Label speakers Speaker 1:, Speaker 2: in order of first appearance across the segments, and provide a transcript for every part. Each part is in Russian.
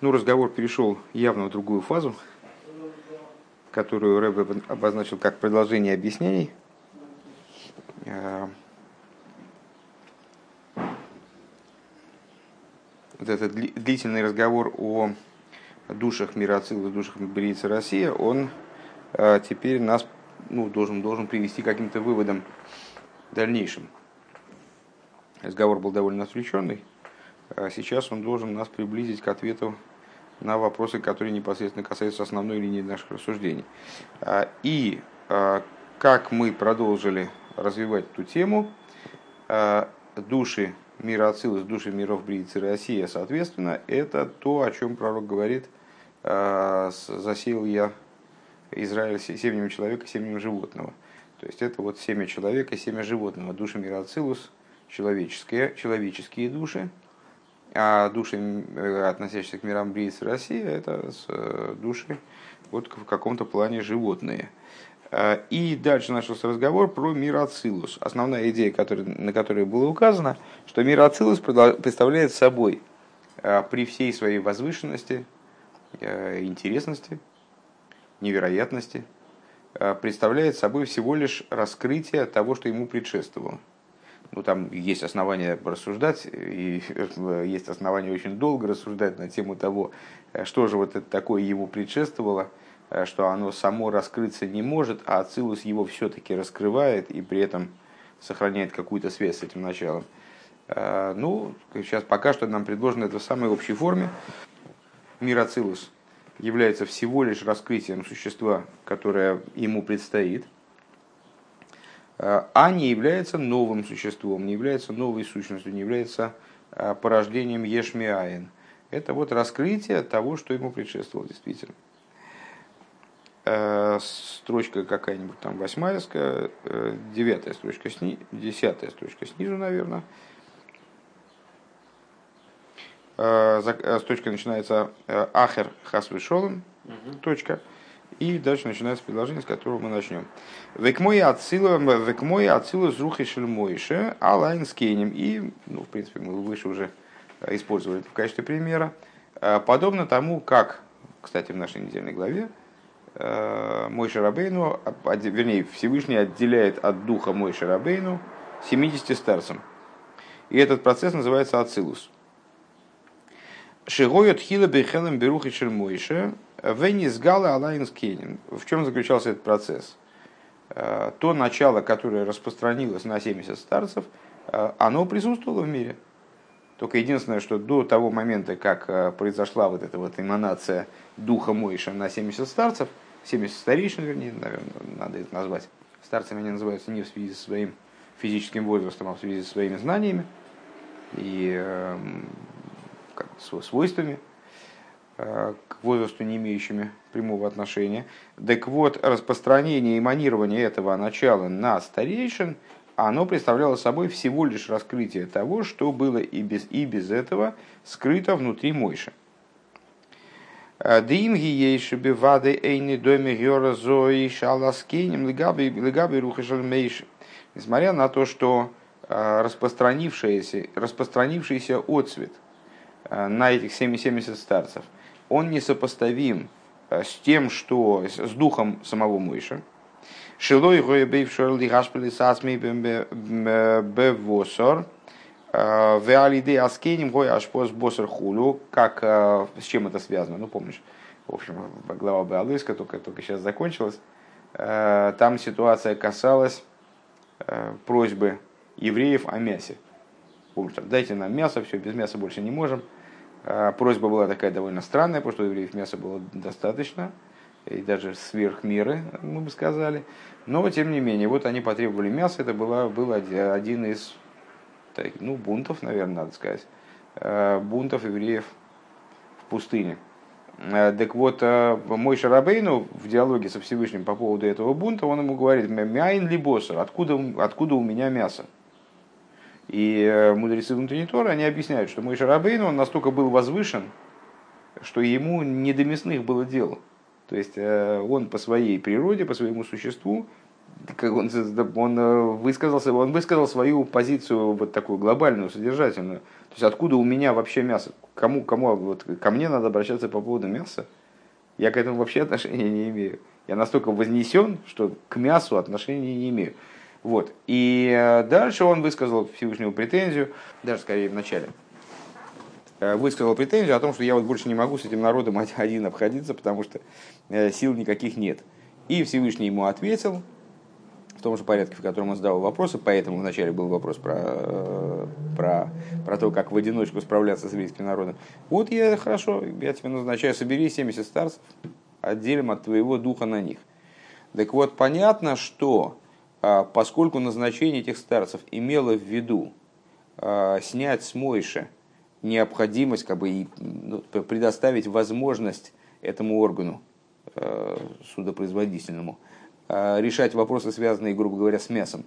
Speaker 1: Ну, разговор перешел явно в другую фазу, которую Рэб обозначил как продолжение объяснений. Э, вот этот длительный разговор о душах мира Ацилус, душах Бриица Россия, он э, теперь нас ну, должен, должен привести к каким-то выводам дальнейшим. Разговор был довольно отвлеченный, а сейчас он должен нас приблизить к ответу на вопросы, которые непосредственно касаются основной линии наших рассуждений. А, и а, как мы продолжили развивать эту тему, а, души мира Ацилус, души миров Бриицы Россия, соответственно, это то, о чем пророк говорит, засеял я Израиль семенем человека, семенем животного. То есть это вот семя человека, семя животного, души мира Ацилус, человеческие, человеческие души, а души, э, относящиеся к мирам Брииц России, это э, души вот в каком-то плане животные. А, и дальше начался разговор про мир Ацилус. Основная идея, который, на которой было указано, что мир Ацилус представляет собой а, при всей своей возвышенности, э, интересности, невероятности, представляет собой всего лишь раскрытие того, что ему предшествовало ну, там есть основания рассуждать, и э, есть основания очень долго рассуждать на тему того, э, что же вот это такое ему предшествовало, э, что оно само раскрыться не может, а Ацилус его все-таки раскрывает и при этом сохраняет какую-то связь с этим началом. Ну, сейчас пока что нам предложено это в самой общей форме. Мир Ацилус является всего лишь раскрытием существа, которое ему предстоит – а не является новым существом, не является новой сущностью, не является а, порождением Ешмиаин. Это вот раскрытие того, что ему предшествовало действительно. Э, строчка какая-нибудь там восьмая, э, девятая строчка, сни, десятая строчка снизу, наверное. Э, строчка начинается Ахер Хасвишолом, точка. И дальше начинается предложение, с которого мы начнем. Векмой ацила, векмой ацила с рухи шельмойше, алайн с кейнем. И, ну, в принципе, мы выше уже использовали это в качестве примера. Э, подобно тому, как, кстати, в нашей недельной главе, э, мой Шарабейну, вернее, Всевышний отделяет от духа мой Шарабейну 70 старцам. И этот процесс называется ацилус. Шигоют хила бехелем берухи шельмойше, Венис Гала Алайнс Кейнин. В чем заключался этот процесс? Э, то начало, которое распространилось на 70 старцев, э, оно присутствовало в мире. Только единственное, что до того момента, как э, произошла вот эта вот эманация духа Мойша на 70 старцев, 70 старейшин, вернее, наверное, надо это назвать. Старцами они называются не в связи со своим физическим возрастом, а в связи со своими знаниями и э, как, свойствами – к возрасту не имеющими прямого отношения. Так вот, распространение и манирование этого начала на старейшин, оно представляло собой всего лишь раскрытие того, что было и без, и без этого скрыто внутри Мойши. Димги ейши бивады эйни доме гьора зои шаласкейнем легаби рухашальмейши. Несмотря на то, что э, распространившийся, распространившийся отцвет э, на этих 70 старцев – он несопоставим э, с тем, что с духом самого Мойша. Шилой гоебейвшор лигашпили сасми бевосор. Э, Веалиды аскеним гой ашпос босер хулю. Как, э, с чем это связано? Ну, помнишь, в общем, глава Беалыска только, только сейчас закончилась. Там ситуация касалась просьбы евреев о мясе. Помнишь, дайте нам мясо, все, без мяса больше не можем. А, просьба была такая довольно странная, потому что у евреев мяса было достаточно, и даже сверх меры, мы бы сказали. Но, тем не менее, вот они потребовали мяса, это была, был один из ну, бунтов, наверное, надо сказать, а, бунтов евреев в пустыне. А, так вот, мой Шарабейну в диалоге со Всевышним по поводу этого бунта, он ему говорит, «Мяйн ли боссер, откуда, откуда у меня мясо?» И э, мудрецы внутренней Торы, они объясняют, что мой Шарабейн, он настолько был возвышен, что ему не до мясных было дело. То есть э, он по своей природе, по своему существу как он, он э, высказался, он высказал свою позицию вот такую глобальную, содержательную. То есть откуда у меня вообще мясо? Кому, кому вот ко мне надо обращаться по поводу мяса? Я к этому вообще отношения не имею. Я настолько вознесен, что к мясу отношения не имею. Вот. И э, дальше он высказал Всевышнему претензию, даже скорее в начале, э, высказал претензию о том, что я вот больше не могу с этим народом один обходиться, потому что сил никаких нет. И Всевышний ему ответил, в том же порядке, в котором он задал вопросы, поэтому вначале был вопрос про, э, про, про то, как в одиночку справляться с еврейским народом. Вот я, хорошо, я тебе назначаю, собери 70 старцев, отделим от твоего духа на них. Так вот, понятно, что поскольку назначение этих старцев имело в виду а, снять с Мойши необходимость, как бы, и, ну, предоставить возможность этому органу э, судопроизводительному – решать вопросы, связанные, грубо говоря, с мясом.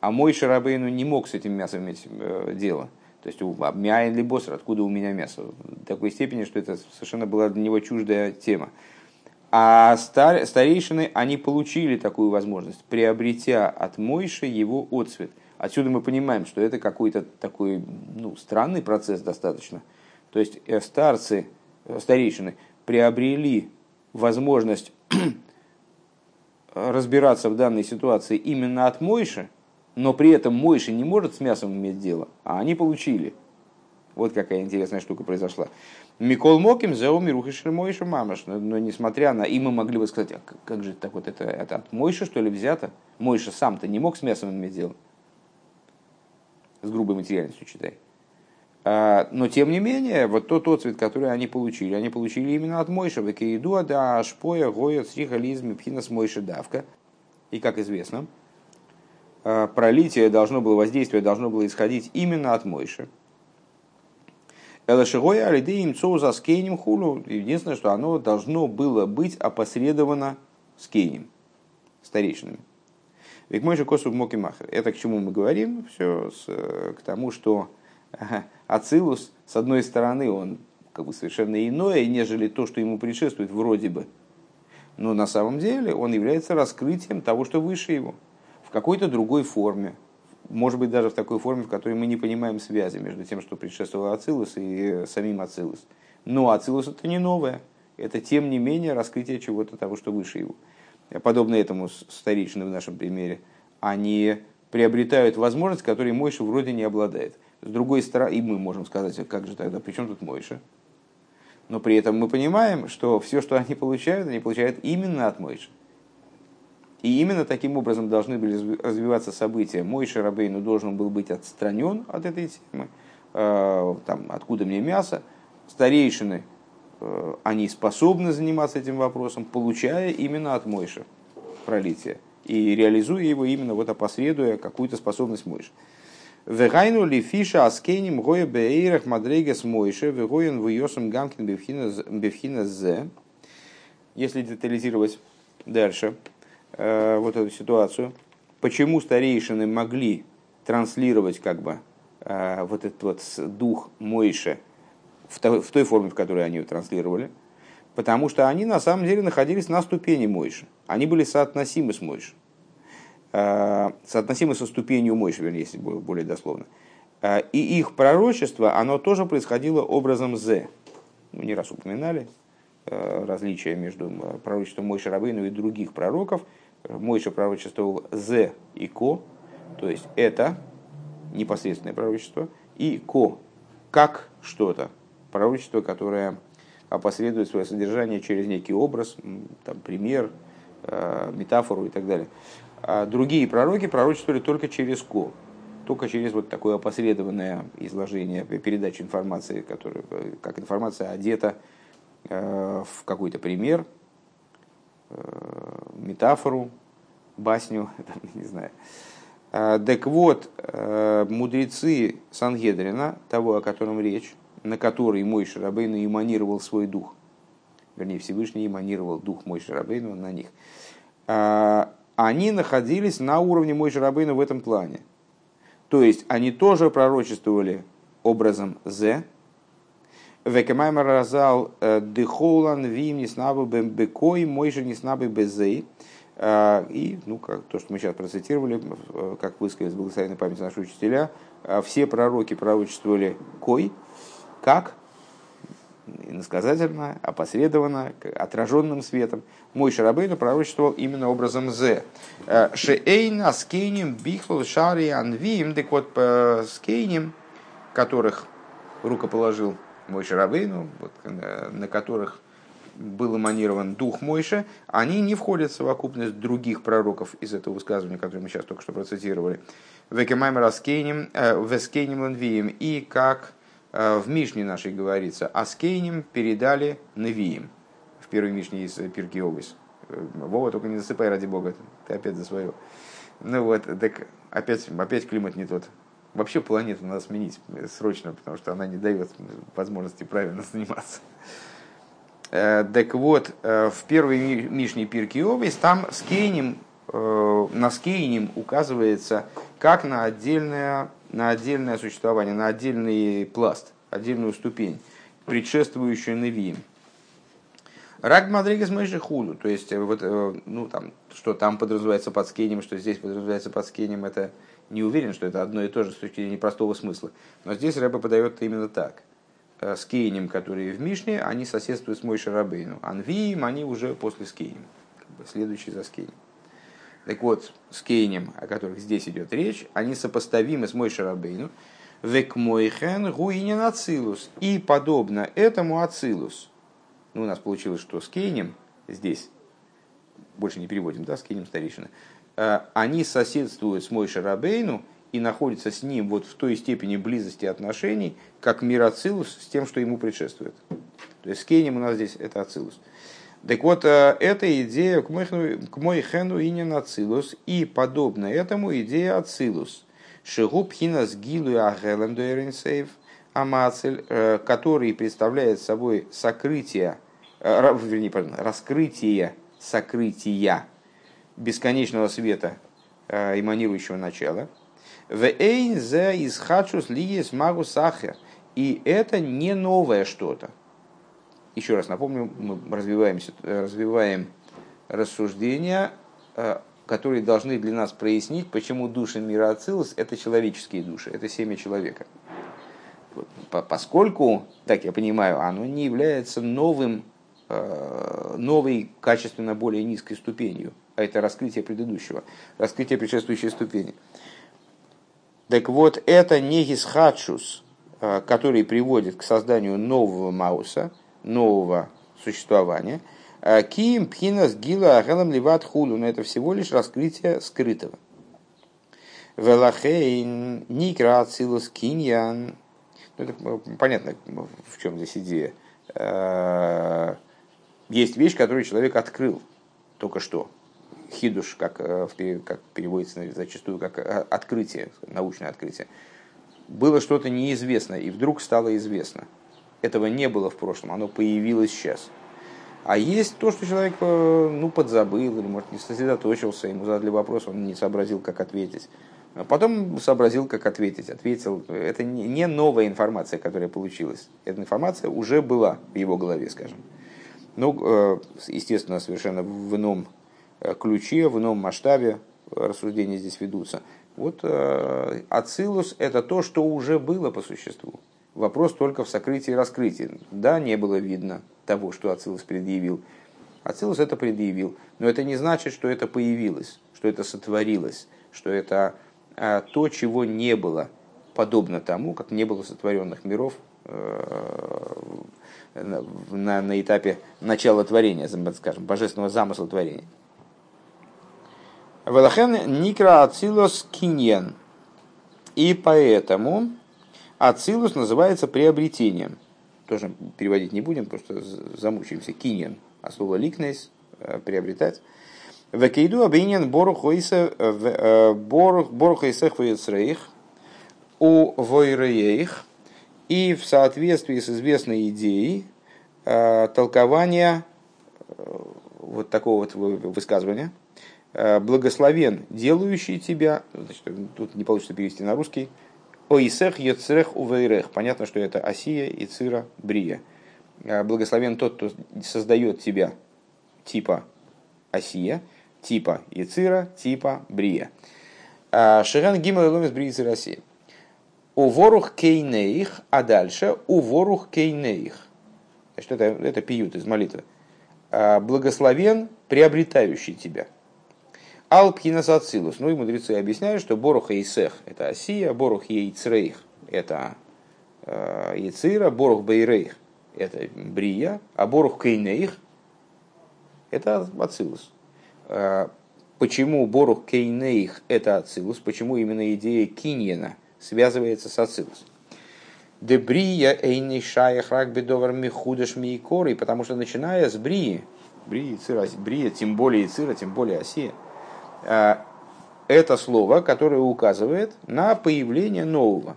Speaker 1: А мой Шарабейну не мог с этим мясом иметь э, дело. То есть, мяйн ли боср, откуда у меня мясо? В такой степени, что это совершенно была для него чуждая тема. А стар, старейшины, они получили такую возможность, приобретя от Мойши его отцвет. Отсюда мы понимаем, что это какой-то такой ну, странный процесс достаточно. То есть э, старцы, старейшины приобрели возможность разбираться в данной ситуации именно от Мойши, но при этом Мойши не может с мясом иметь дело, а они получили. Вот какая интересная штука произошла. Микол Моким за Мирухишер Мойша Мамаш. Но, несмотря на... И мы могли бы сказать, а как же так вот, это, это от Мойши что ли взято? Мойша сам-то не мог с мясом иметь дело. С грубой материальностью, читай. А, но тем не менее, вот тот отцвет, который они получили, они получили именно от Мойша, Векеидуа, да, Шпоя, Гоя, Сриха, Лизм, Пхинас, Мойша, Давка. И как известно, а, пролитие должно было, воздействие должно было исходить именно от Мойши. Элашигоя, Алидеем, Цоуза, Скейнем, Хулу. Единственное, что оно должно было быть опосредовано Скейнем, старейшинами. Ведь Мойша Косу Мокимахер. Это к чему мы говорим? Все с, к тому, что Ацилус, с одной стороны, он как бы совершенно иное, нежели то, что ему предшествует вроде бы. Но на самом деле он является раскрытием того, что выше его, в какой-то другой форме. Может быть, даже в такой форме, в которой мы не понимаем связи между тем, что предшествовал Ацилус и самим Ацилус. Но Ацилус это не новое. Это, тем не менее, раскрытие чего-то того, что выше его. Подобно этому старейшины в нашем примере. Они приобретают возможность, которой Мойша вроде не обладает. С другой стороны, и мы можем сказать, а как же тогда, при чем тут Мойша? Но при этом мы понимаем, что все, что они получают, они получают именно от Мойши. И именно таким образом должны были развиваться события. Мойша Рабейну должен был быть отстранен от этой темы. Э, там, откуда мне мясо? Старейшины, э, они способны заниматься этим вопросом, получая именно от Мойши пролитие. И реализуя его именно вот опосредуя какую-то способность Мойши. Вегайну ли фиша аскеним гоя бейрах мадрейгас мойше, вегоин вуйосом гамкин бевхина зе. Если детализировать дальше вот эту ситуацию, почему старейшины могли транслировать как бы э, вот этот вот дух Мойше в той, форме, в которой они его транслировали, потому что они на самом деле находились на ступени Мойши. Они были соотносимы с Мойшей. Э, соотносимы со ступенью Мойши, вернее, если более дословно. Э, и их пророчество, оно тоже происходило образом Зе. Мы не раз упоминали э, различия между пророчеством Мойши Рабейну и других пророков. Мойша пророчествовал Зе и Ко, то есть это непосредственное пророчество, и Ко, как что-то, пророчество, которое опосредует свое содержание через некий образ, там, пример, метафору и так далее. А другие пророки пророчествовали только через ко, только через вот такое опосредованное изложение, передачу информации, которая, как информация одета э, в какой-то пример, э, метафору, басню, не знаю. А, так вот, э, мудрецы Сангедрина, того, о котором речь, на который мой Шарабейну эманировал свой дух, вернее, Всевышний эманировал дух мой Шарабейну на них, а, они находились на уровне Мой Рабейна в этом плане. То есть они тоже пророчествовали образом Зе. Векамаймар разал э, дехолан вим неснабы бекой, мой же неснабы безей. И, ну, как то, что мы сейчас процитировали, как высказались благословенной памяти наши учителя, все пророки пророчествовали кой, как иносказательно, опосредованно, отраженным светом. Мой Шарабейну пророчествовал именно образом З. Э, Шеэйна скейним бихлу шари анвиим, так вот скейним, которых рукоположил мой Шарабейну, вот, э, на которых был эманирован дух Мойша, они не входят в совокупность других пророков из этого высказывания, которое мы сейчас только что процитировали. Векемаймер аскейним, э, вескейним ланвием, и как Э, в Мишне нашей говорится, а Скейним передали Невиим. В первой Мишне из Пирки Овес. Вова, только не засыпай, ради бога, ты опять за свое. Ну вот, так опять, опять климат не тот. Вообще планету надо сменить срочно, потому что она не дает возможности правильно заниматься. Э, так вот, в первой Мишне Пирки там скейним, на скейним указывается как на отдельное на отдельное существование, на отдельный пласт, отдельную ступень, предшествующую Невиим. Рак Мадригас Мэйши Худу, то есть, э, вот, э, ну, там, что там подразумевается под скинем, что здесь подразумевается под скинем, это не уверен, что это одно и то же с точки зрения простого смысла. Но здесь Рэба подает именно так. Э, скейнем, которые в Мишне, они соседствуют с Мойши Рабейну. Анвиим, они уже после скейнем, как бы следующий за скейнем. Так вот, с Кейнем, о которых здесь идет речь, они сопоставимы с Мой Шарабейну. Век мойхен гуинин ацилус. И подобно этому ацилус. Ну, у нас получилось, что с Кейнем здесь, больше не переводим, да, с Кейнем старейшина, они соседствуют с Мой Шарабейну и находятся с ним вот в той степени близости отношений, как мир Ацилус с тем, что ему предшествует. То есть с Кейнем у нас здесь это Ацилус. Так вот, э, эта идея к мой хену и не нацилус, и подобно этому идея ацилус. Шигуб хинас гилу дуэринсейв амацель, э, который представляет собой сокрытие, э, вернее, раскрытие сокрытия бесконечного света, эманирующего начала. В эйн зе исхачус лиес магу сахер. И это не новое что-то. Еще раз напомню, мы развиваемся, развиваем рассуждения, э, которые должны для нас прояснить, почему души мира Ацилус – это человеческие души, это семя человека. Поскольку, так я понимаю, оно не является новым, э, новой, качественно более низкой ступенью, а это раскрытие предыдущего, раскрытие предшествующей ступени. Так вот, это не гисхадшус, э, который приводит к созданию нового Мауса – нового существования. А Ким пхинас гила ахелам ливат худу, но это всего лишь раскрытие скрытого. Велахейн никра ацилус киньян. Ну, это понятно, в чем здесь идея. Есть вещь, которую человек открыл только что. Хидуш, как, э, как переводится зачастую как э, открытие, научное открытие. Было что-то неизвестное, и вдруг стало известно этого не было в прошлом, оно появилось сейчас. А есть то, что человек э, ну, подзабыл, или, может, не сосредоточился, ему задали вопрос, он не сообразил, как ответить. А потом сообразил, как ответить. Ответил. Это не новая информация, которая получилась. Эта информация уже была в его голове, скажем. Ну, э, естественно, совершенно в ином э, ключе, в ином масштабе рассуждения здесь ведутся. Вот ацилус – это то, что уже было по существу. Вопрос только в сокрытии и раскрытии. Да, не было видно того, что Ацилус предъявил. Ацилус это предъявил. Но это не значит, что это появилось, что это сотворилось, что это то, чего не было, подобно тому, как не было сотворенных миров э, на, на этапе начала творения, скажем, божественного замысла творения. Велахен никра ацилос киньен. И поэтому Ацилус называется приобретением. Тоже переводить не будем, просто замучаемся. Киньян, а слово ликнейс, э, приобретать. Векейду обинен борухойсех э, вейцрейх у войреих и в соответствии с известной идеей э, толкования вот такого вот высказывания, благословен делающий тебя, значит, тут не получится перевести на русский, Оисех Йоцрех Увейрех. Понятно, что это Осия и Цира Брия. Благословен тот, кто создает тебя типа Осия, типа Яцира, типа Брия. Шиган Гимал Ломис Бриицы России. У ворух кейнейх, а дальше у ворух кейнейх. Значит, это, это пиют из молитвы. А, Благословен, приобретающий тебя. Алпхинас Ацилус. Ну и мудрецы объясняют, что Борух Ейсех – это Осия, Борух Ейцрейх – это э, Ецира, Борух Бейрейх – это Брия, а Борух Кейнейх – это Ацилус. Э, почему Борух Кейнейх – это Ацилус? Почему именно идея Киньена связывается с Ацилус? Дебрия эйни шаях рак бедовар михудаш миикоры, потому что начиная с Брии, Брия, цира, Брия, тем более Цира, тем более Осия – Э, это слово, которое указывает на появление нового,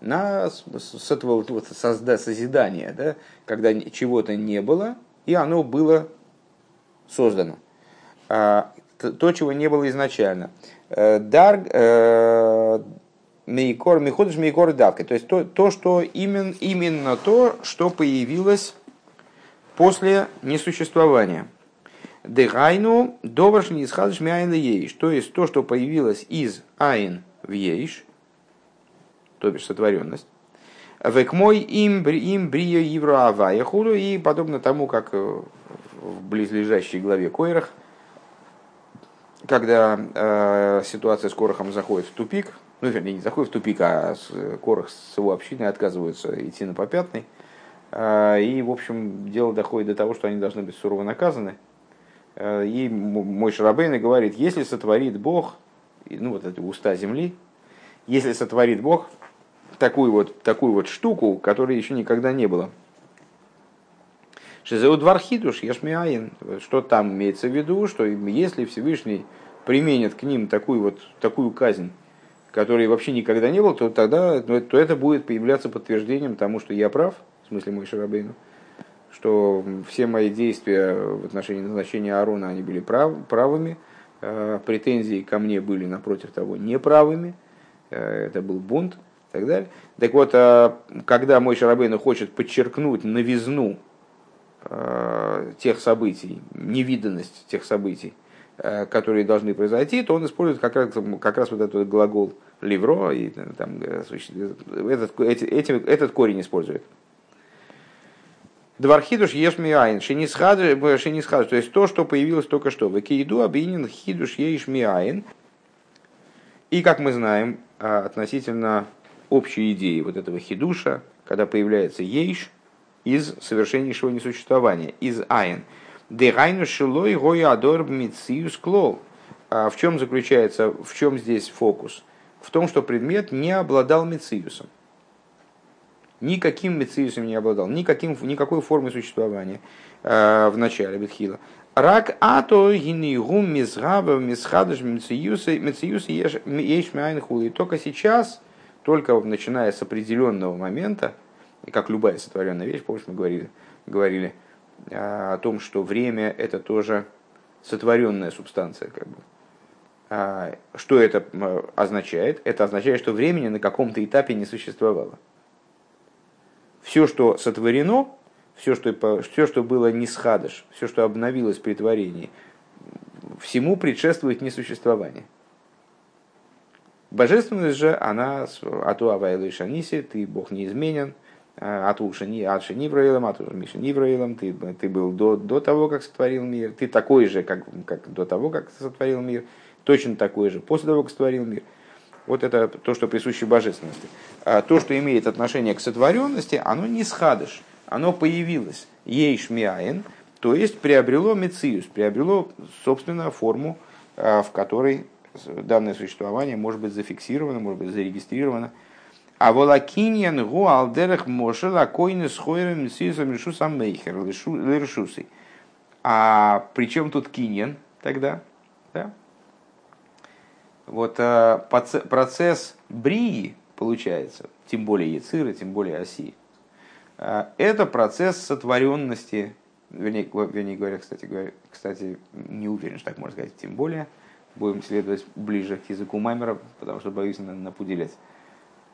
Speaker 1: на созидание, да, когда чего-то не было, и оно было создано. А, то, чего не было изначально. Э, дар, э, мейкор, миходыш мейкор давка. То есть то, то что именно, именно то, что появилось после несуществования. Дегайну доварш не исхадыш мяйн ейш. То есть то, что появилось из айн в ейш, то бишь сотворенность. Век мой им, им брио евро авая худу. И подобно тому, как э, в близлежащей главе Койрах, когда э, ситуация с Корохом заходит в тупик, ну, вернее, не заходит в тупик, а с, Корох с его общиной отказываются идти на попятный, э, и, в общем, дело доходит до того, что они должны быть сурово наказаны, Э, и мой Шарабейн говорит, если сотворит Бог, ну вот эти уста земли, если сотворит Бог такую вот, такую вот штуку, которой еще никогда не было. Шизеу двархидуш, ешмиаин. Что там имеется в виду, что если Всевышний применит к ним такую вот такую казнь, которой вообще никогда не было, то тогда то это будет появляться подтверждением тому, что я прав, в смысле мой Шарабейну что все мои действия в отношении назначения Аарона, они были прав, правыми, э, претензии ко мне были, напротив того, неправыми, э, это был бунт и так далее. Так вот, э, когда мой Шарабейна хочет подчеркнуть новизну тех событий, невиданность тех событий, которые должны произойти, то он использует как раз, как раз вот этот глагол ливро, и там, этот, этим, этот корень использует. Двархидуш ешмиайн, шинисхадуш, то есть то, что появилось только что. Векииду абинин хидуш ешмиайн. И, как мы знаем, относительно общей идеи вот этого хидуша, когда появляется ейш из совершеннейшего несуществования, из айн. Дерайну шилой гоядор мициус клол. А в чем заключается, в чем здесь фокус? В том, что предмет не обладал мициусом никаким мециусом не обладал, никаким, никакой формой существования э, в начале Бетхила. Рак ато гинигум мизгаба мизхадыш мециюса мециюса еш. Только сейчас, только начиная с определенного момента, и как любая сотворенная вещь, помнишь, мы говорили, говорили э, о том, что время это тоже сотворенная субстанция, как бы. А, что это означает? Это означает, что времени на каком-то этапе не существовало все, что сотворено, все, что, все, что было не схадыш, все, что обновилось при творении, всему предшествует несуществование. Божественность же, она ату авайлы шаниси, ты Бог неизменен, а, ату шани, ат шанивраилом, ату миша нивраилом, ты, ты был до, до того, как сотворил мир, ты такой же, как, как до того, как сотворил мир, точно такой же после того, как сотворил мир – вот это то, что присуще божественности. А то, что имеет отношение к сотворенности, оно не схадыш, оно появилось. Ейш миаин, то есть приобрело мециус, приобрело, собственно, форму, а, в которой данное существование может быть зафиксировано, может быть зарегистрировано. А волакиньян гу алдерех мошел койны с хойром мециусом решусам мейхер лешусой. А при чем тут киньян тогда? Да? Вот э, процесс брии, получается, тем более Яцира, тем более Оси, э, это процесс сотворенности, вернее, вернее говоря, кстати, говоря, кстати, не уверен, что так можно сказать, тем более, будем следовать ближе к языку Маймера, потому что боюсь напуделять. Э,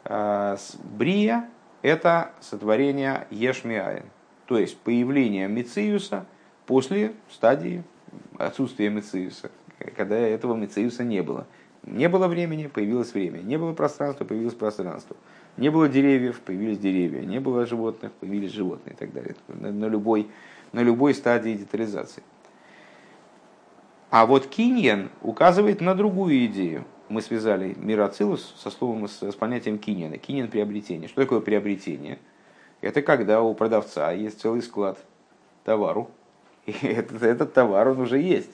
Speaker 1: брия – это сотворение Ешмиаин, то есть появление Мециуса после стадии отсутствия Мециуса, когда этого Мециуса не было. Не было времени, появилось время. Не было пространства, появилось пространство. Не было деревьев, появились деревья. Не было животных, появились животные и так далее. На, на, любой, на любой стадии детализации. А вот киньян указывает на другую идею. Мы связали мир Ацилус со словом, с, с понятием киньяна. Киньян приобретение. Что такое приобретение? Это когда у продавца есть целый склад товару, и этот, этот товар он уже есть.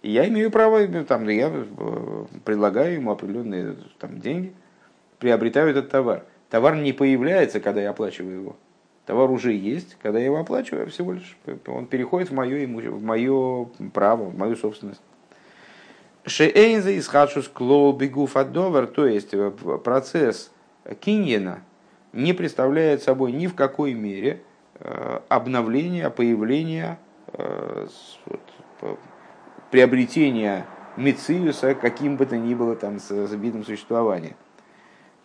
Speaker 1: И я имею право, там, я э, предлагаю ему определенные там, деньги, приобретаю этот товар. Товар не появляется, когда я оплачиваю его. Товар уже есть, когда я его оплачиваю, всего лишь он переходит в мое, в мое право, в мою собственность. Шеэйнза из хадшус клоу бегуф то есть э, процесс киньена не представляет собой ни в какой мере э, обновления, появления, приобретения Мециуса каким бы то ни было там с видом существования.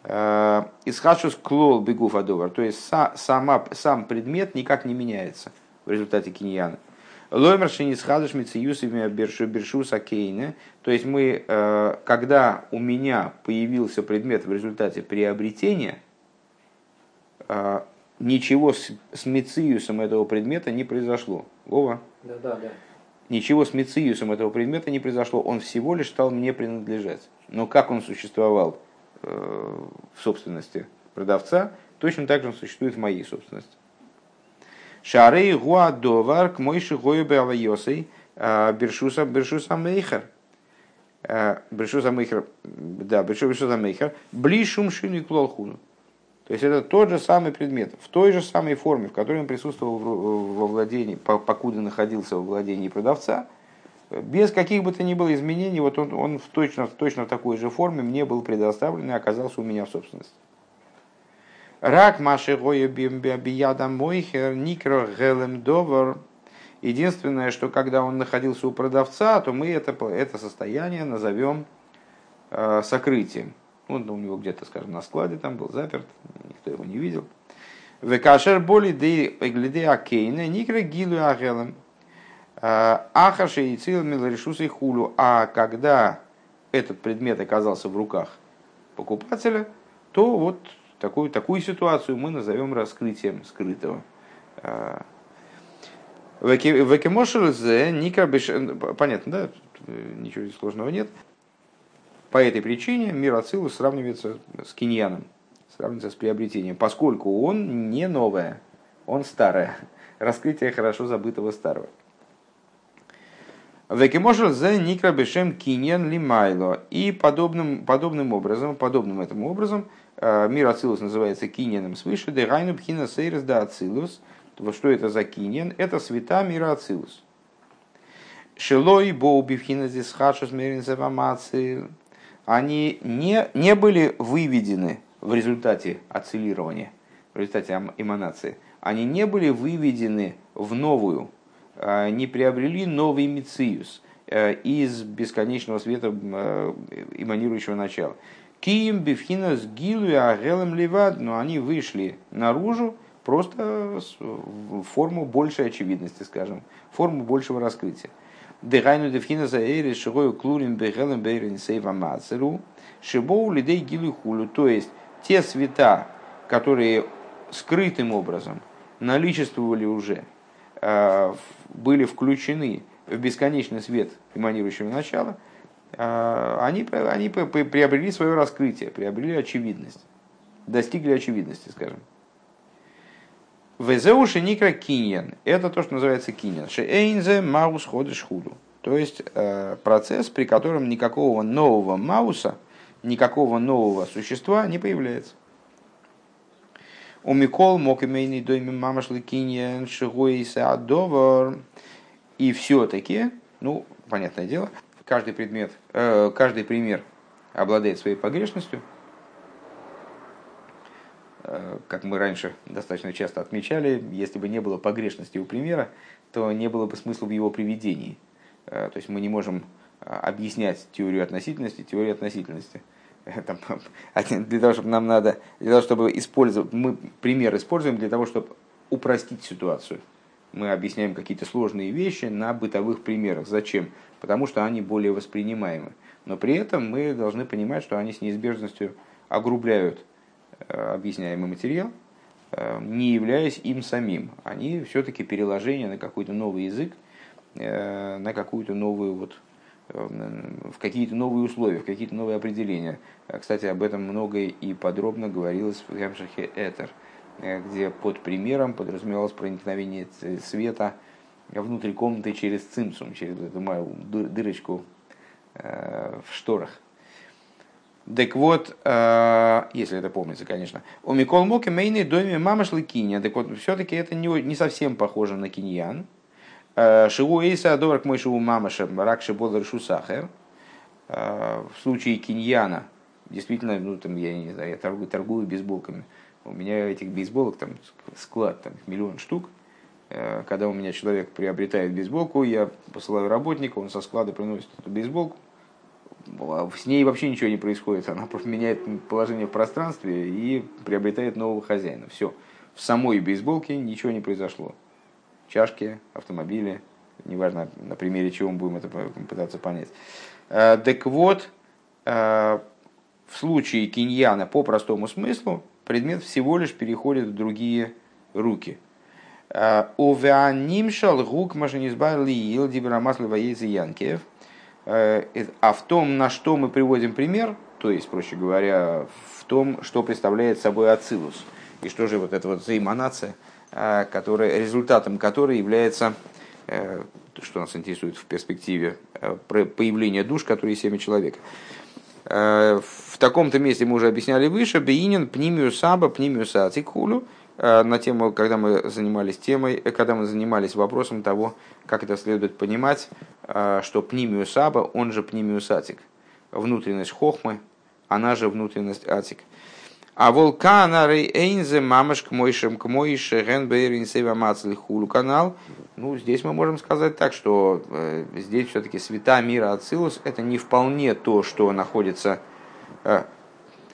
Speaker 1: Э, Исхашус клол бегуф адовар, то есть сама, сам предмет никак не меняется в результате киньяна. Лоймер шинисхадыш мециюсами бершу бершу сакейне. То есть мы, э, когда у меня появился предмет в результате приобретения, э, ничего с, с мециусом этого предмета не произошло. Вова?
Speaker 2: Да, да, да
Speaker 1: ничего с мециусом этого предмета не произошло, он всего лишь стал мне принадлежать. Но как он существовал э, в собственности продавца, точно так же он существует в моей собственности. Шарей гуадовар к мойши гойбе авайосей э, бершуса бершуса мейхер. Э, бершуса мейхер, да, бершуса мейхер, блишум шину клолхуну. То есть это тот же самый предмет, в той же самой форме, в которой он присутствовал во владении, покуда находился во владении продавца, без каких бы то ни было изменений, вот он, он в точно, точно в такой же форме мне был предоставлен и оказался у меня в собственности. Рак маши бияда мойхер никро гелем довар. Единственное, что когда он находился у продавца, то мы это, это состояние назовем э, сокрытием. Он у него где-то, скажем, на складе там был заперт, никто его не видел. Векашер боли глиде акейна никра гилу агелем. А, Ахаши и цил и хулю. А когда этот предмет оказался в руках покупателя, то вот такую, такую ситуацию мы назовем раскрытием скрытого. А, Векимошелзе никра Понятно, да? Ничего сложного нет. По этой причине мир Ацилус сравнивается с киньяном, сравнивается с приобретением, поскольку он не новое, он старое. Раскрытие хорошо забытого старого. Векимошел за никрабешем киньян лимайло. И подобным, подобным образом, подобным этому образом, э, мир Ацилус называется киньяном свыше, де райну пхина сейрес да Ацилус. Что это за киньян? Это света мира Ацилус. Шелой боуби пхина здесь хашус мерин они не, не были выведены в результате ацелирования, в результате эманации. Они не были выведены в новую, а, не приобрели новый мициус э, из бесконечного света э, эманирующего начала. Киим бифхинас гилу и агелем ливад, но они вышли наружу просто в форму большей очевидности, скажем, форму большего раскрытия. Дегайну девхина за эйри шигою клурин бегелем бейрин сейва мацеру. Шибоу лидей гилу хулю. То есть те света, которые скрытым образом наличествовали уже, э, были включены в бесконечный свет эманирующего начала, они, они приобрели свое раскрытие, приобрели очевидность, достигли очевидности, скажем. Везеуши никра киньян. Это то, что называется киньян. Шеэйнзе маус ходыш худу. То есть э, процесс, при котором никакого нового мауса, никакого нового существа не появляется. У Микол мог имейный дойми мамашли киньян шигуиса адовар. И все-таки, ну, понятное дело, каждый предмет, э, каждый пример обладает своей погрешностью – Э, как мы раньше достаточно часто отмечали, если бы не было погрешности у примера, то не было бы смысла в его приведении. Э, то есть мы не можем объяснять теорию относительности теорию относительности. Там, для того, чтобы нам надо, для того, чтобы использовать, мы пример используем для того, чтобы упростить ситуацию. мы объясняем какие-то сложные вещи на бытовых примерах. Зачем? Потому что они более воспринимаемы. Но при этом мы должны понимать, что они с неизбежностью огрубляют э, объясняемый материал, э, не являясь им самим. Они все-таки переложение на какой-то новый язык, э, на какую-то новую вот в какие-то новые условия, в какие-то новые определения. Кстати, об этом много и подробно говорилось в Гамшахе Этер, где под примером подразумевалось проникновение света внутрь комнаты через цимсум, через эту дырочку в шторах. Так вот, э, если это помнится, конечно. У Микол Моки Мейны доме мама шлыкиня. Так вот, все-таки это не, совсем похоже на киньян. Э, шиву Эйса Адовар мой шиву мамаша Ракши Бол Решу Сахер. Э, в случае киньяна, действительно, ну там, я не знаю, я торгую, торгую бейсболками. У меня этих бейсболок там склад, там миллион штук. Когда у меня человек приобретает бейсболку, я посылаю работника, он со склада приносит эту бейсболку, с ней вообще ничего не происходит, она меняет положение в пространстве и приобретает нового хозяина. Все. В самой бейсболке ничего не произошло. Чашки, автомобили, неважно на примере чего мы будем это пытаться понять. Э, так вот, э, в случае киньяна по простому смыслу предмет всего лишь переходит в другие руки. Э, Овеанимшал гук машинизбар ли ил дибрамаслива янкев – Э, а в том, на что мы приводим пример, то есть, проще говоря, в том, что представляет собой ацилус, и что же вот эта вот взаимонация, э, которая, результатом которой является, э, что нас интересует в перспективе, появления душ, которые семя человека. В таком-то месте мы уже объясняли выше, бейнин пнимию саба, пнимию ацикулю, на тему, когда мы занимались темой, когда мы занимались вопросом того, как это следует понимать, а, что пнимиус аба, он же пнимиус атик. Внутренность хохмы, она же внутренность атик. А волкана рейнзе мамаш к мойшем к мойше генбейрин хулу канал. Ну, здесь мы можем сказать так, что э, здесь все-таки свята мира Ацилус это не вполне то, что находится, э,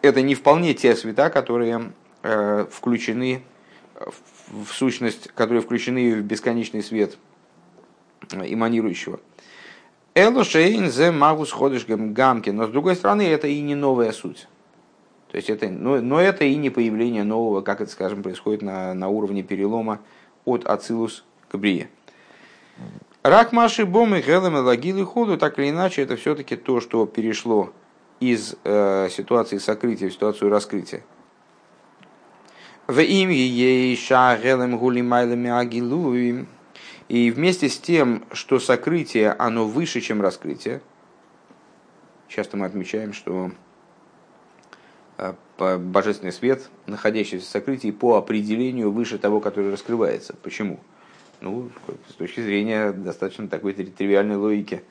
Speaker 1: это не вполне те света, которые э, включены в сущность, которые включены в бесконечный свет эманирующего. Элушейн зе магус ходишь гамки. Но с другой стороны, это и не новая суть. То есть это, но, но это и не появление нового, как это, скажем, происходит на, на уровне перелома от Ацилус к Брие. Рак Маши Бомы, Гелем Лагилы Ходу, так или иначе, это все-таки то, что перешло из э, ситуации сокрытия в ситуацию раскрытия. В имя ей ша Гелем Гули Майлами Агилуи. И вместе с тем, что сокрытие, оно выше, чем раскрытие, часто мы отмечаем, что э, божественный свет, находящийся в сокрытии, по определению выше того, который раскрывается. Почему? Ну, с точки зрения достаточно такой тривиальной логики.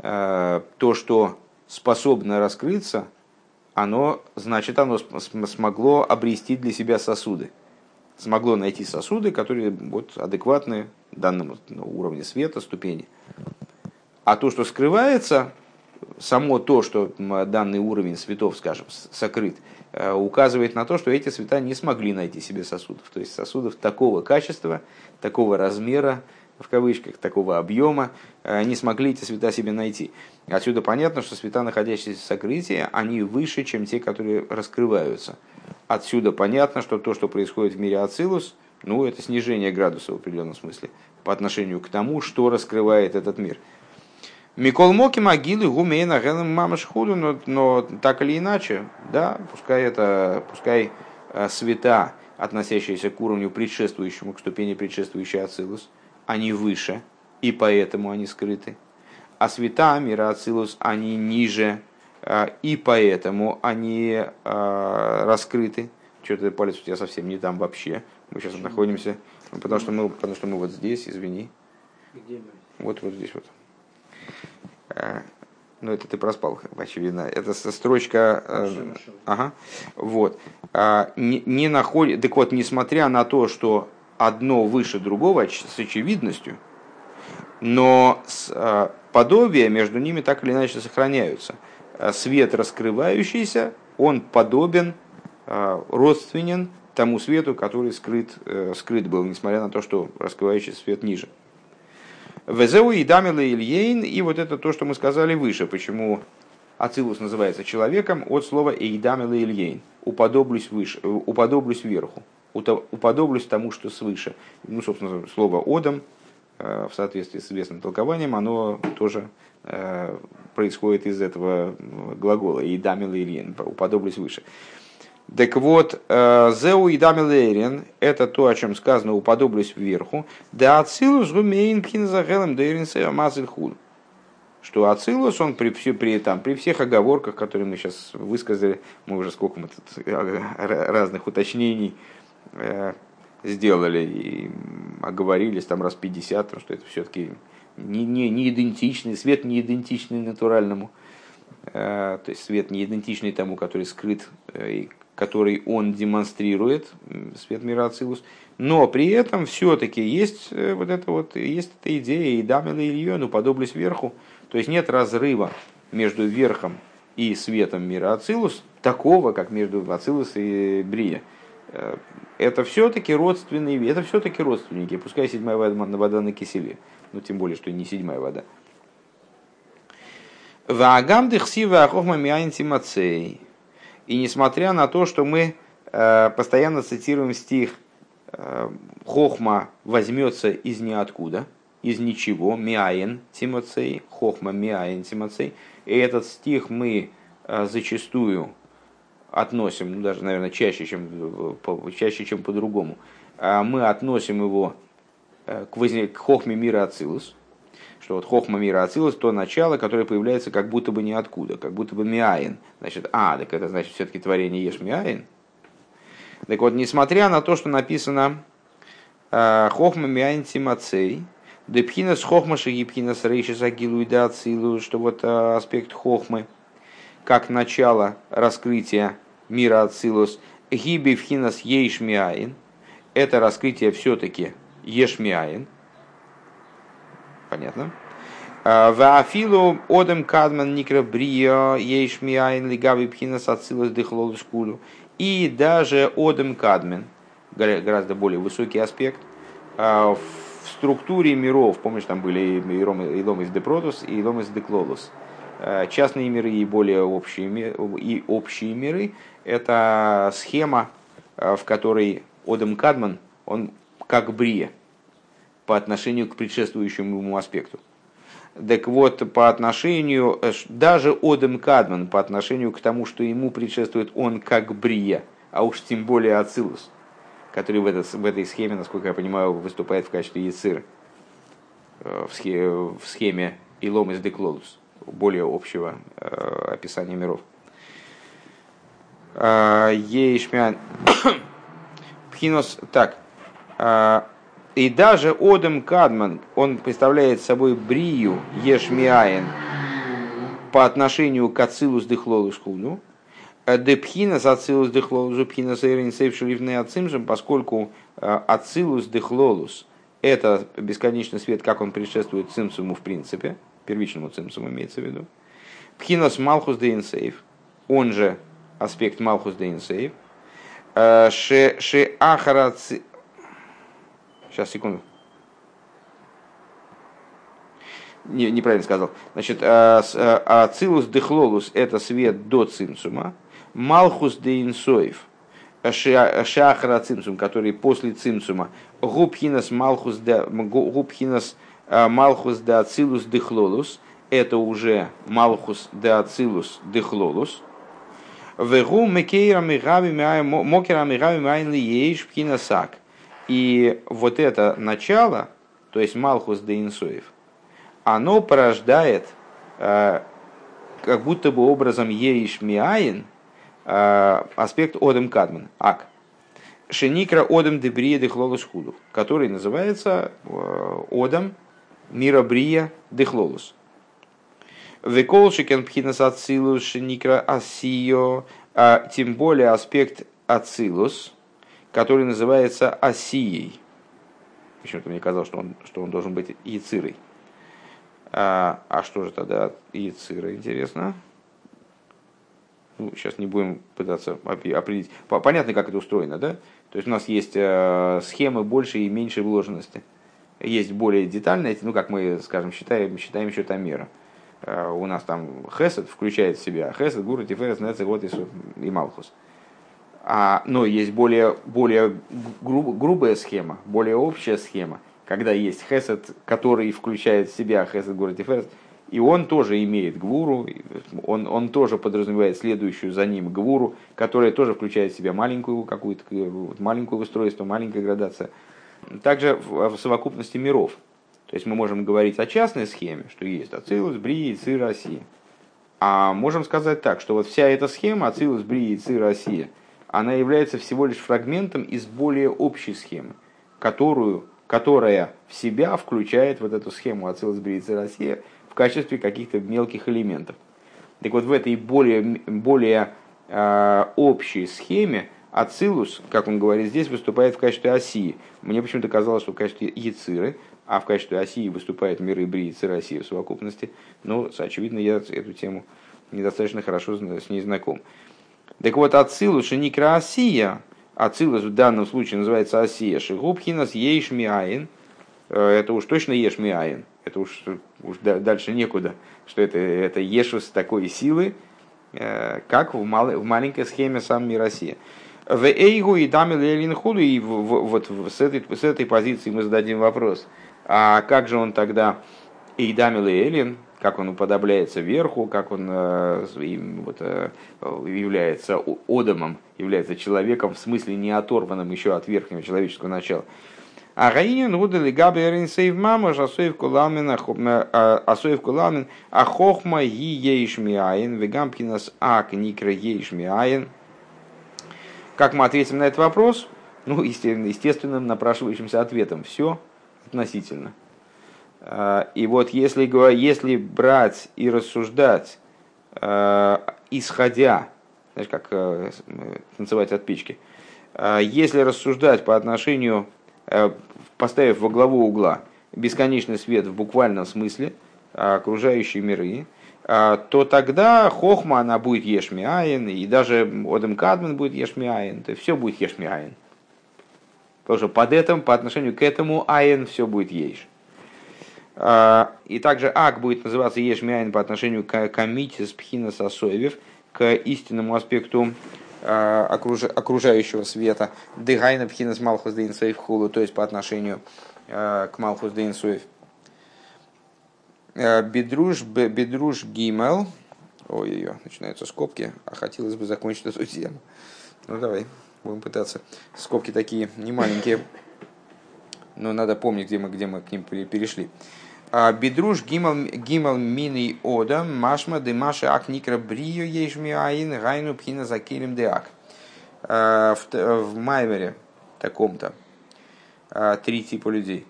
Speaker 1: Э, то, что способно раскрыться, оно, значит, оно смогло обрести для себя сосуды смогло найти сосуды, которые вот, адекватны данному ну, уровню света, ступени. А то, что скрывается, само то, что данный уровень светов, скажем, сокрыт, э, указывает на то, что эти света не смогли найти себе сосудов. То есть сосудов такого качества, такого размера, в кавычках, такого объема, э, не смогли эти света себе найти. Отсюда понятно, что света, находящиеся в сокрытии, они выше, чем те, которые раскрываются. Отсюда понятно, что то, что происходит в мире Ацилус, ну, это снижение градуса в определенном смысле по отношению к тому, что раскрывает этот мир. Микол Моки могилы гумейна гелем мамаш худу, но, но так или иначе, да, пускай это, пускай э, света, относящиеся к уровню предшествующему, к ступени предшествующей Ацилус, они выше, и поэтому они скрыты. А света мира Ацилус, они ниже, а, и поэтому они а, раскрыты. Что-то палец у тебя совсем не там вообще. Мы сейчас находимся, потому что мы, потому что мы вот здесь, извини. Где мы? Вот, вот здесь вот. А, ну, это ты проспал, очевидно. Это строчка... Э, ага. Вот. Не, не находит... Так вот, несмотря на то, что одно выше другого с очевидностью, но с, подобия между ними так или иначе сохраняются. Э, свет раскрывающийся, он подобен, э, родственен тому свету, который скрыт, э, скрыт был, несмотря на то, что раскрывающий свет ниже. Везеу и дамила ильейн, и вот это то, что мы сказали выше, почему Ацилус называется человеком от слова «эйдамела ильейн» – «уподоблюсь, выше, э, уподоблюсь вверху», «уподоблюсь тому, что свыше». Ну, собственно, слово «одам» э, в соответствии с известным толкованием, оно тоже э, происходит из этого глагола «эйдамела ильейн» – «уподоблюсь выше». Так вот, «зеу и дамилерин» – это то, о чем сказано «уподоблюсь вверху», «да ацилус гумейн пхинзагелем дейрин сея худ» что Ацилус, он при, при, там, при всех оговорках, которые мы сейчас высказали, мы уже сколько мы тут э, разных уточнений э, сделали и оговорились там раз 50, что это все-таки не, не, не идентичный, свет не идентичный натуральному, э, то есть свет не идентичный тому, который скрыт, э, который он демонстрирует, свет мира Ацилус, но при этом все-таки есть э, вот это вот, есть эта идея, и Дамила и Ильону, подоблюсь сверху, то есть нет разрыва между верхом и светом мира Ацилус, такого, как между Ацилус и Брия. Э, это все-таки родственные, это все-таки родственники, пускай седьмая вода, вода на киселе, ну тем более, что не седьмая вода. Ваагам ахохма миаинтимацей. И несмотря на то, что мы э, постоянно цитируем стих э, Хохма возьмется из ниоткуда, из ничего, миаин тимоцей, хохма миаин тимоцей. И этот стих мы зачастую относим, ну, даже, наверное, чаще, чем, чаще, чем по-другому, а мы относим его э, к, возник, к хохме мира Ацилус, что вот хохма мира Ацилус то начало, которое появляется как будто бы ниоткуда, как будто бы миаин. Значит, а, так это значит все-таки творение ешь миаин. Так вот, несмотря на то, что написано э, хохма миаин тимацей, Депхинас хохма шагипхинас рейшис агилу и ацилу, что вот э, аспект хохмы, как начало раскрытия мира ацилус, гиби вхинас ейшмиаин, это раскрытие все-таки ешмиаин. Понятно? А, Ваафилу одем кадман никра брио ейшмиаин лигави пхинас ацилус дыхлолу шкулю. И даже одем кадмен, гораздо более высокий аспект, а, в структуре миров, помнишь, там были и Ломис де Протус, и Ломис де Клолус. Э, частные миры и более общие, и общие миры – это схема, э, в которой Одем Кадман, он как Брия по отношению к предшествующему ему аспекту. Так вот, по отношению, э, даже Одем Кадман, по отношению к тому, что ему предшествует, он как Брия, а уж тем более Ацилус – который в, этот, в этой схеме, насколько я понимаю, выступает в качестве яцир э, в схеме, Илом из Деклолус, более общего описания миров. Э, Ейшмян. Пхинос. Так. И даже Одем Кадман, он представляет собой брию Ешмиаин по отношению к Ацилус Дехлолус Хуну, Депхина ацилус дехлолус пхина сейрин сейвшеливный ацимжем, поскольку э, ацилус дехлолус – это бесконечный свет, как он предшествует цимсуму в принципе, первичному цимсуму имеется в виду. Пхинас малхус де инсейв, он же аспект малхус де инсейв. Э, ше ше ахара Сейчас, секунду. Не, неправильно сказал. Значит, э, ацилус дехлолус – это свет до цимсума, Малхус де Инсоев, Шахра Цимсум, который после Цимсума, Губхинас Малхус де Губхинас э, Малхус де Ацилус Дехлолус, это уже Малхус де Ацилус Дехлолус. Вегу Мекейра Мигави Мокера Мигави Майнли Ейш Пхинасак. И вот это начало, то есть Малхус де Инсоев, оно порождает э, как будто бы образом Ейш Миаин – Э, аспект Одем Кадман, Ак. Шеникра Одем Дебрия Дехлолус Худу, который называется э, Одем Мира Брия Дехлолус. Векол Шикен Пхинас Ацилус Шеникра Асио, а тем более аспект Ацилус, который называется Асией. Почему-то мне казалось, что он, что он должен быть Яцирой. А, а что же тогда Яцира, интересно? ну, сейчас не будем пытаться определить. Понятно, как это устроено, да? То есть у нас есть э, схемы большей и меньшей вложенности. Есть более детальные, ну, как мы, скажем, считаем, считаем счетомера. Э, у нас там Хесед включает в себя Хесед, Гура, Тиферес, Нецегот и Малхус. А, но есть более, более груб, грубая схема, более общая схема, когда есть Хесед, который включает в себя Хесед, Гура, Тиферес, и он тоже имеет гвуру, он, он тоже подразумевает следующую за ним гвуру, которая тоже включает в себя маленькую какую-то маленькое устройство, маленькая градация. Также в, в совокупности миров. То есть мы можем говорить о частной схеме, что есть Ацилус, Брии, Ци, Россия. А можем сказать так, что вот вся эта схема Ацилус, Брии, Ци, Россия, она является всего лишь фрагментом из более общей схемы, которую, которая в себя включает вот эту схему Ацилус, Брии, Ци, Россия – качестве каких-то мелких элементов. Так вот, в этой более, более э, общей схеме Ацилус, как он говорит здесь, выступает в качестве оси. Мне почему-то казалось, что в качестве яциры, а в качестве оси выступает миры Бри и России в совокупности. Но, очевидно, я эту тему недостаточно хорошо с ней знаком. Так вот, Ацилус и Никра Осия, Ацилус в данном случае называется Осия, Шигубхинас Ейшмиаин, э, это уж точно Ешмиаин, это уж, уж дальше некуда, что это, это Ешус такой силы, э, как в, мал, в маленькой схеме сам Россия. В Эйгу и Дамил Элин Худу, и вот с этой, с этой позиции мы зададим вопрос, а как же он тогда Эйдамил Элин, как он уподобляется верху, как он э, вот, э, является одомом, является человеком, в смысле не оторванным еще от верхнего человеческого начала. А Гаинин Рудели Габи Эринсейв Мамаш, Асоев Куламин, Куламин, а Хохма Ги Ейшмиаин, Вегамкинас Ак Никра Ейшмиаин. Как мы ответим на этот вопрос? Ну, естественным напрашивающимся ответом. Все относительно. А, и вот если, если брать и рассуждать, а, исходя, знаешь, как э, танцевать от печки, а, если рассуждать по отношению Э, поставив во главу угла бесконечный свет в буквальном смысле, окружающие миры, то тогда Хохма, она будет Ешмиаин, и даже Одем Кадмен будет Ешмиаин, то есть все будет Ешмиаин. Потому что под этим, по отношению к этому Аин все будет Еш. А, и также Ак будет называться Ешмиаин по отношению к Камите Пхина Сосоевев, к истинному аспекту Э, окружающего света. Дыгайна пхинас малхус дейнсуев хулу, то есть по отношению к малхус дейнсуев. Э, бедруш, бедруш гимел. Ой-ой-ой, начинаются скобки, а хотелось бы закончить эту тему. Ну давай, будем пытаться. Скобки такие не маленькие, но надо помнить, где мы, где мы к ним перешли. А, Бедруш гимал мини ода машма де маша ак никра брию ешми аин гайну пхина за килим де ак. А, в Майвере таком-то а, три типа людей.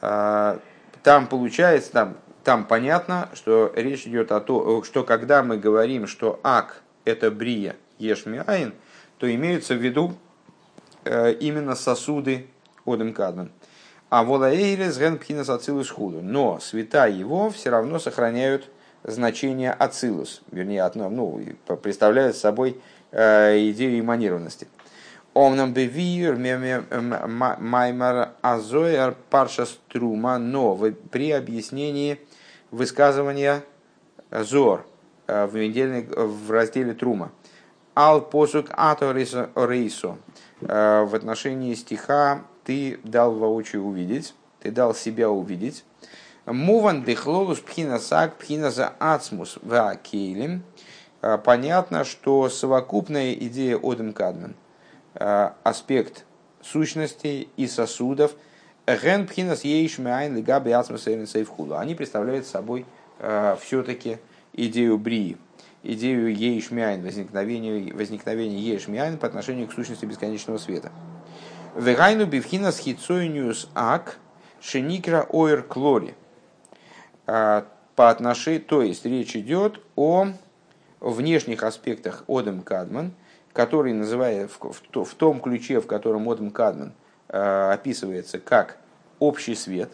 Speaker 1: Там получается, там, там понятно, что речь идет о том, что когда мы говорим, что ак это брия ешми аин, то имеются в виду э, именно сосуды Одем Кадман. А волаэйрес ген пхинас ацилус худу. Но света его все равно сохраняют значение ацилус, вернее, ну, представляют собой э, идею эманированности. Омнам бевир маймар азояр парша струма, но при объяснении высказывания зор э, в, недельной, в разделе трума. Ал посук ато рейсо э, в отношении стиха ты дал воочию увидеть, ты дал себя увидеть. Муван дехлолус пхинасак пхиназа ацмус вакейлем. А, понятно, что совокупная идея Одем Кадмен, аспект сущности и сосудов, Ген пхинас ейшмяйн лигаби ацмус Они представляют собой а, все-таки идею брии, идею ейшмяйн, возникновения, возникновения ейшмяйн по отношению к сущности бесконечного света. Вегайну бифхина схицойниус ак шеникра оир клори. А, по отношению, то есть речь идет о внешних аспектах Одем Кадман, который называет в том ключе, в котором Одем Кадман описывается как общий свет.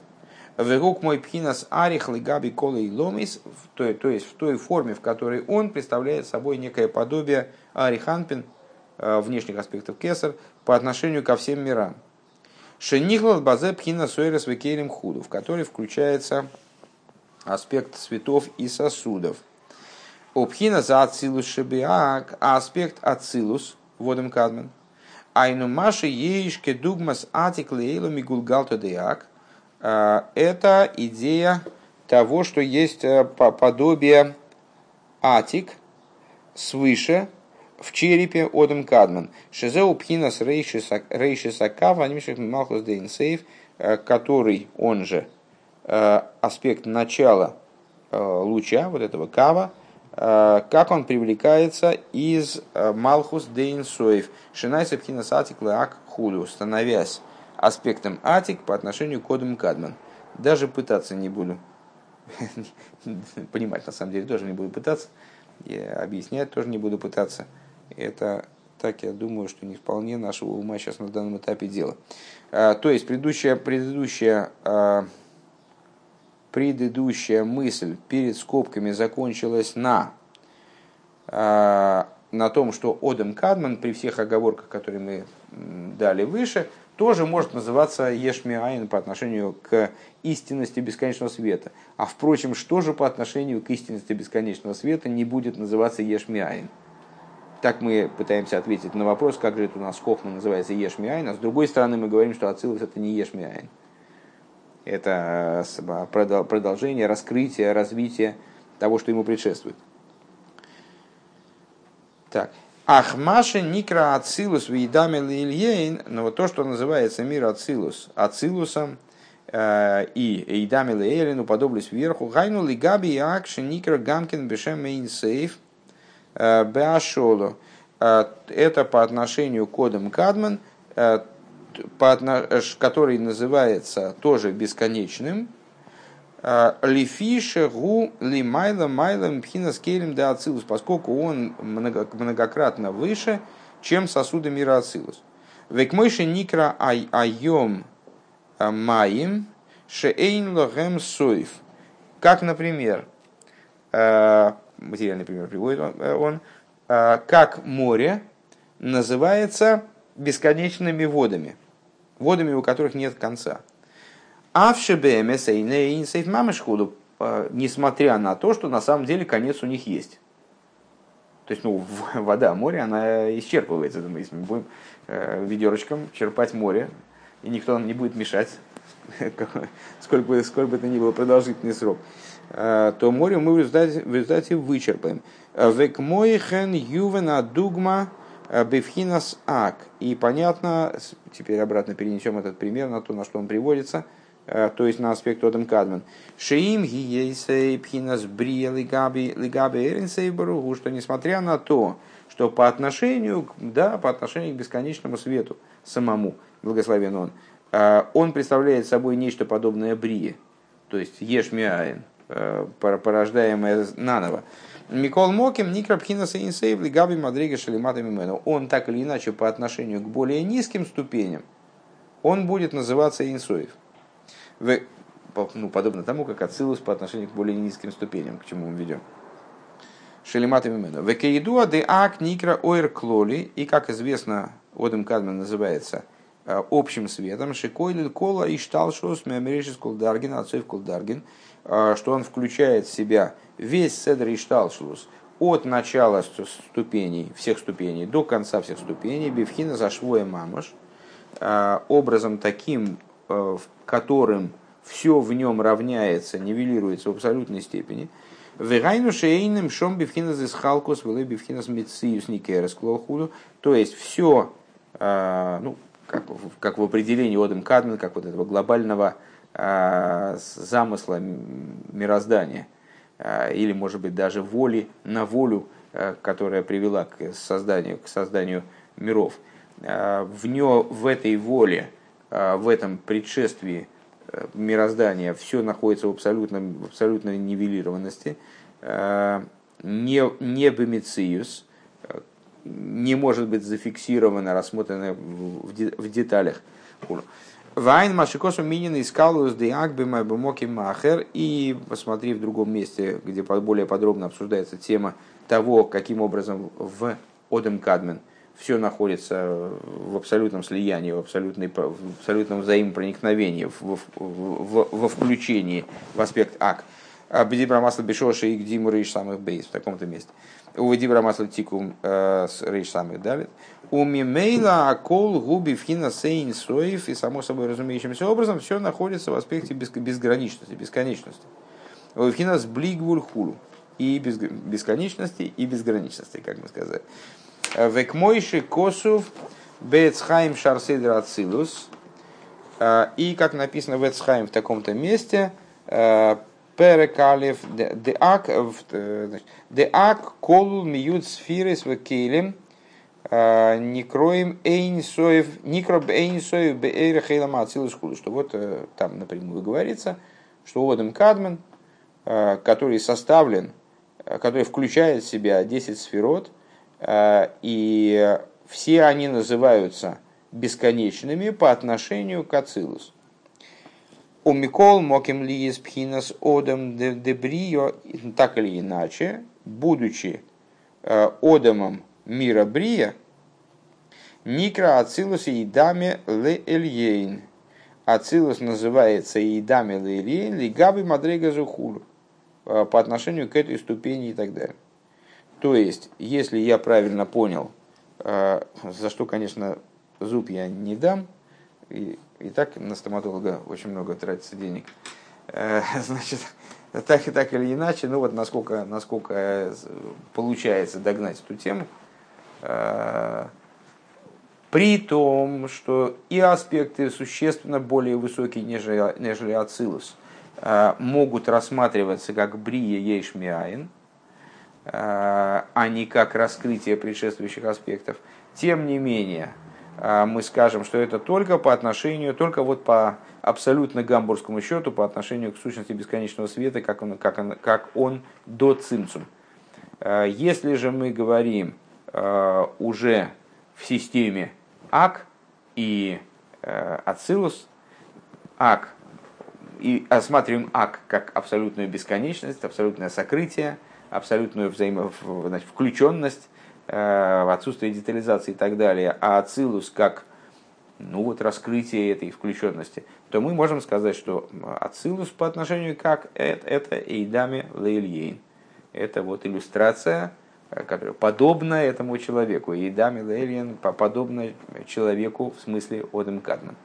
Speaker 1: Вегук мой пхинас арих лигаби колы ломис, то есть в той форме, в которой он представляет собой некое подобие ариханпин, э, внешних аспектов кесар, по отношению ко всем мирам. Шенихлал базе пхина сойрес векерим худу, в который включается аспект цветов и сосудов. Обхина за ацилус шебиак, а аспект ацилус, водом кадмен. Айну маши еишке дугмас атик лейлу мигулгалто деак. А, это идея того, что есть э, подобие атик свыше, в черепе Одам Кадман. Шизеу пхинас рейши сакава, анимших мималхус дейнсейв, э, который, он же, э, аспект начала луча, вот этого кава, как он привлекается из Малхус Дейнсоев, Шинайса Пхинас Атик Лаак Худу, становясь аспектом Атик по отношению к Одам Кадман. Даже пытаться не буду. Понимать на самом деле тоже не буду пытаться. Я объяснять тоже не буду пытаться. Это так я думаю, что не вполне нашего ума сейчас на данном этапе дела. А, то есть предыдущая, предыдущая, предыдущая мысль перед скобками закончилась на, а, на том, что Одем Кадман при всех оговорках, которые мы дали выше, тоже может называться יש מאין по отношению к истинности бесконечного света. А впрочем, что же по отношению к истинности бесконечного света не будет называться יש מאין? Так мы пытаемся ответить на вопрос, как же это у нас חכמה называется יש מאין, а с другой стороны мы говорим, что אצילות это не יש מאין. Это э, продолжение, раскрытие, развитие того, что ему предшествует. Так. Ахмаши никра ацилус виедами лильейн, но вот то, что называется мир ацилус, ацилусом э, и эйдами лильейн уподоблюсь вверху, гайну лигаби акши никра гамкин бешем мейн сейф – Э, Беашолу. Э, это по отношению к кодам Кадман, э, который называется тоже бесконечным. Лифише гу лимайла майла пхина скелем де ацилус, поскольку он многократно выше, чем сосуды мира ацилус. Векмойши никра ай айом маим шеэйн лохем соев. Как, например, материальный пример приводит он, э, а, как море называется бесконечными водами, водами, у которых нет конца. А в мамышхуду, а, несмотря на то, что на самом деле конец у них есть. То есть, ну, вода, море, она исчерпывается. Если мы будем э, ведерочком черпать море, и никто нам не будет мешать, сколько бы, сколько бы это ни было продолжительный срок. Э, то море мы в результате, в результате вычерпаем. Э, Век мойхен ювена дугма э, бифхинас ак. И понятно, теперь обратно перенесем этот пример на то, на что он приводится, то есть на аспект Одам Кадман. Шеим гиейсей пхинас брия лигаби лигаби эринсей баругу, что несмотря на то, что по отношению, да, по отношению к бесконечному свету самому, благословен он, он представляет собой нечто подобное брие, то есть ешмиаин, Э, порождаемое наново. Микол Моким, Никрабхина Сейнсейв, Габи Мадрига Шалимата Мимену. Он так или иначе по отношению к более низким ступеням, он будет называться Инсоев. Ну, подобно тому, как Ацилус по отношению к более низким ступеням, к чему мы ведем. Шалимата Мимену. Векеидуа де ак никра ойр клоли. И, как известно, Одем Кадмен называется э, общим светом. Шикойль кола и шталшус мемеришис кулдаргин, отцов кулдаргин. А, что он включает в себя весь Седр и Шталшлус от начала ступеней, всех ступеней до конца всех ступеней, Бифхина зашвоя мамаш, а, образом таким, а, в которым все в нем равняется, нивелируется в абсолютной степени. Вегайну шейным шом бифхина зисхалкус вэлэ бифхина смитсиюс никерес клохуду. То есть все, ну, как, как в определении Одем Кадмен, как вот этого глобального замысла мироздания, а, или, может быть, даже воли на волю, а, которая привела к созданию, к созданию миров. В, нее, в этой воле, в этом предшествии мироздания все находится в, абсолютном, в абсолютной нивелированности, не, не бемициус, не может быть зафиксировано, рассмотрено в деталях. Вайн Машикосу Минин искал из Диагби Майбумоки Махер. И посмотри в другом месте, где более подробно обсуждается тема того, каким образом в Одем Кадмен все находится в абсолютном слиянии, в, абсолютной, в абсолютном взаимопроникновении, в, в, в, во включении в аспект ак. А Бедибра масла бешоши и гдиму рейш самых бейс в таком-то месте. У Бедибра масла тикум э, рейш самых далит. У мимейла акол губи вхина сейн соев и само собой разумеющимся образом все находится в аспекте безграничности, бесконечности. У вхина с блигвуль хулу и бесконечности и безграничности, как мы сказали. Векмойши косув бецхайм шарседер ацилус. И, как написано в Эцхайм в таком-то месте, Перекалев деак деак колул миют сфирис векелем никроем эйнсоев никроб эйнсоев беэйра хейлама ацилус что вот там напрямую говорится, что Одем Кадмен, который составлен, который включает в себя 10 сферот, Э, и все они называются бесконечными по отношению к Ацилус. У Микол Моким Лиес Пхинас Одам Дебрио, так или иначе, будучи э, Одамом мира Брия, Никра Ацилус и Идаме Ле Эльейн. Ацилус называется Идаме Ле Эльейн, Лигаби Мадрега Зухур э, по отношению к этой ступени и так далее. То есть, если я правильно понял, э, за что, конечно, зуб я не дам, и, так на стоматолога очень много тратится денег, э, значит, так и так или иначе, ну вот насколько, насколько получается догнать эту тему, э, при том, что и аспекты существенно более высокие, нежели, нежели Ацилус, могут рассматриваться как брия ейшмиаин – Э, а не как раскрытие предшествующих аспектов. Тем не менее, э, мы скажем, что это только по отношению, только вот по абсолютно гамбургскому счету, по отношению к сущности бесконечного света, как он, как он, как он до цимцум. Э, если же мы говорим уже в системе ак и ацилус, ак, и осматриваем ак как абсолютную бесконечность, абсолютное сокрытие – абсолютную взаимо, значит, включенность, отсутствие детализации и так далее, а ацилус как ну вот раскрытие этой включенности, то мы можем сказать, что ацилус по отношению как это, это эйдами лейльейн. Это вот иллюстрация, э, которая подобна этому человеку. Эйдами лейльейн подобна человеку в смысле Одем Кадман.